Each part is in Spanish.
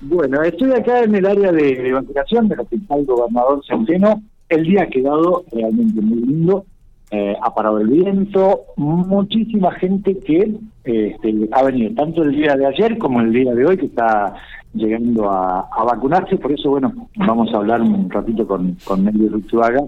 Bueno, estoy acá en el área de, vacunación del Hospital Gobernador Centeno. El día ha quedado realmente muy lindo. Eh, ha parado el viento, muchísima gente que este, ha venido tanto el día de ayer como el día de hoy que está llegando a, vacunarse, por eso bueno, vamos a hablar un ratito con, con Nelly Ruchuaga,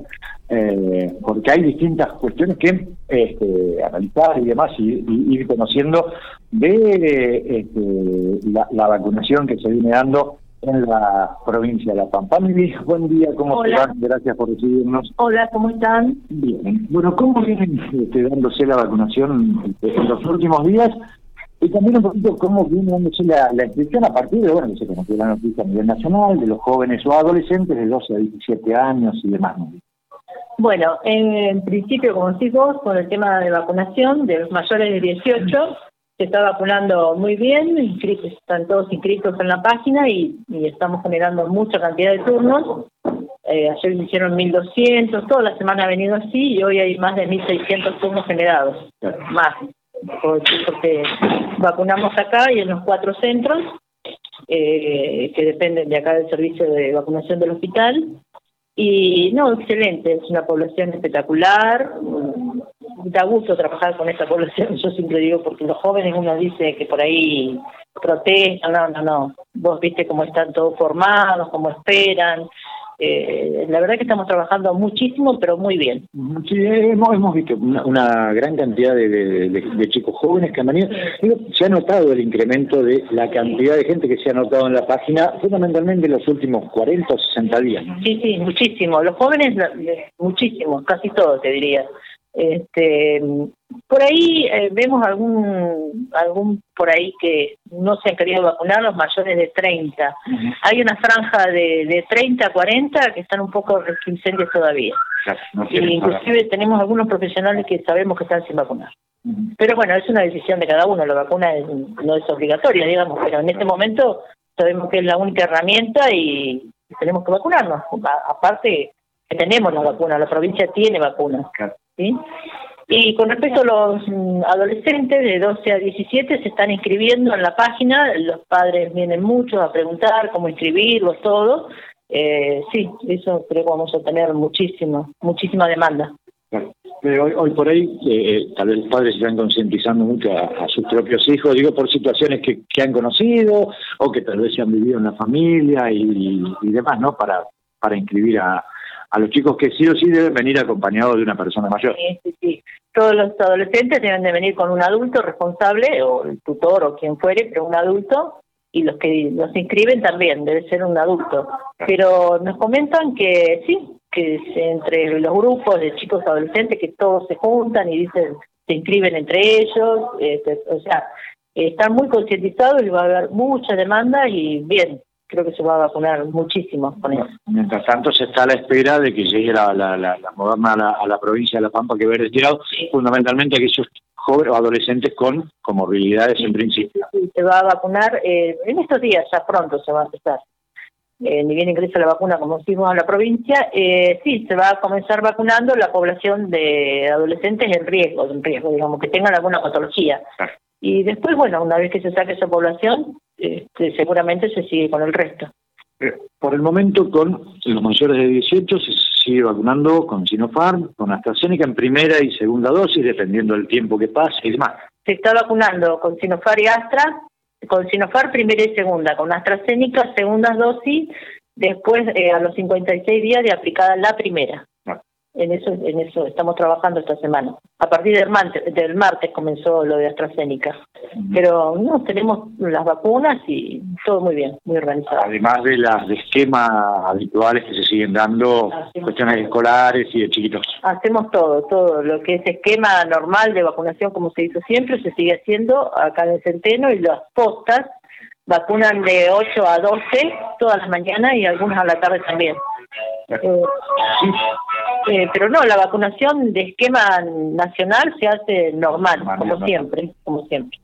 eh, porque hay distintas cuestiones que este, analizar y demás y, ir conociendo de este, la, la vacunación que se viene dando en la provincia de La Pampa. buen día, ¿cómo va? Gracias por recibirnos. Hola, ¿cómo están? Bien. Bueno, ¿cómo viene este, dándose la vacunación en los últimos días? Y también un poquito cómo viene dándose la, inscripción a partir de, bueno, que se conoció la noticia a nivel nacional, de los jóvenes o adolescentes de 12 a 17 años y demás. Bueno, en, principio, como decís vos, con el tema de vacunación de los mayores de 18, se está vacunando muy bien, están todos inscritos en la página y, estamos generando mucha cantidad de turnos. Eh, ayer hicieron 1.200, toda la semana ha venido así y hoy hay más de 1.600 turnos generados, más, porque vacunamos acá y en los cuatro centros eh, que dependen de acá del servicio de vacunación del hospital. Y no, excelente, es una población espectacular, da gusto trabajar con esta población, yo siempre digo, porque los jóvenes uno dice que por ahí protestan, no, no, no, vos viste cómo están todos formados, cómo esperan, eh, la verdad que estamos trabajando muchísimo, pero muy bien. Sí, hemos, hemos visto una, gran cantidad de, chicos jóvenes que han venido. Se ha notado el incremento de la cantidad de gente que se ha notado en la página, fundamentalmente en los últimos 40 o 60 días. Sí, sí, muchísimo. Los jóvenes, muchísimo, casi todos, te diría. Este, por ahí eh, vemos algún algún por ahí que no se han querido vacunar los mayores de 30. Hay una franja de, de 30 a 40 que están un poco restringidos todavía. y inclusive tenemos algunos profesionales que sabemos que están sin vacunar. Pero bueno, es una decisión de cada uno, la vacuna no es obligatoria, digamos, pero en este momento sabemos que es la única herramienta y tenemos que vacunarnos. aparte que tenemos la vacuna, la provincia tiene vacunas. ¿sí? Y con respecto a los mm, adolescentes de 12 a 17 se están inscribiendo en la página, los padres vienen muchos a preguntar cómo inscribirlos, todo. Eh, sí, eso creo que vamos a tener muchísimo, muchísima demanda. Pero hoy, hoy por ahí, eh, eh, tal vez los padres se están concientizando mucho a, sus propios hijos, digo, por situaciones que, que han conocido o que tal vez se han vivido en la familia y, y demás, ¿no? Para, para inscribir a, a los chicos que sí o sí deben venir acompañados de una persona mayor. Sí, sí, sí. Todos los adolescentes deben de venir con un adulto responsable, o el tutor o quien fuere, pero un adulto, y los que los inscriben también, debe ser un adulto. Pero nos comentan que sí, que entre los grupos de chicos adolescentes que todos se juntan y dicen, se inscriben entre ellos, este, o sea, están muy concientizados y va a haber mucha demanda y bien, creo que se va a vacunar muchísimo con eso. Mientras tanto, se está a la espera de que llegue la, la, la, moderna a la, provincia de La Pampa que ver retirado, fundamentalmente aquellos jóvenes o adolescentes con comorbilidades en principio. se va a vacunar eh, en estos días, ya pronto se va a empezar. Eh, ni bien ingresa la vacuna, como decimos, a la provincia, eh, sí, se va a comenzar vacunando la población de adolescentes en riesgo, en riesgo, digamos, que tengan alguna patología. Y después, bueno, una vez que se saque esa población, este, seguramente se sigue con el resto. Eh, por el momento, con los mayores de 18 se sigue vacunando con Sinopharm, con AstraZeneca en primera y segunda dosis, dependiendo del tiempo que pase y demás. Se está vacunando con Sinopharm y Astra, con Sinopharm primera y segunda, con AstraZeneca segundas dosis, después eh, a los 56 días de aplicada la primera en eso en eso estamos trabajando esta semana. A partir del martes, del martes comenzó lo de AstraZeneca. Pero no, tenemos las vacunas y todo muy bien, muy organizado. Además de las esquemas habituales que se siguen dando, cuestiones escolares y de chiquitos. Hacemos todo, todo. Lo que es esquema normal de vacunación como se hizo siempre, se sigue haciendo acá en el Centeno y las postas vacunan de 8 a 12 todas las mañanas y algunas a la tarde también. Eh, eh, pero no, la vacunación de esquema nacional se hace normal, como siempre, como siempre.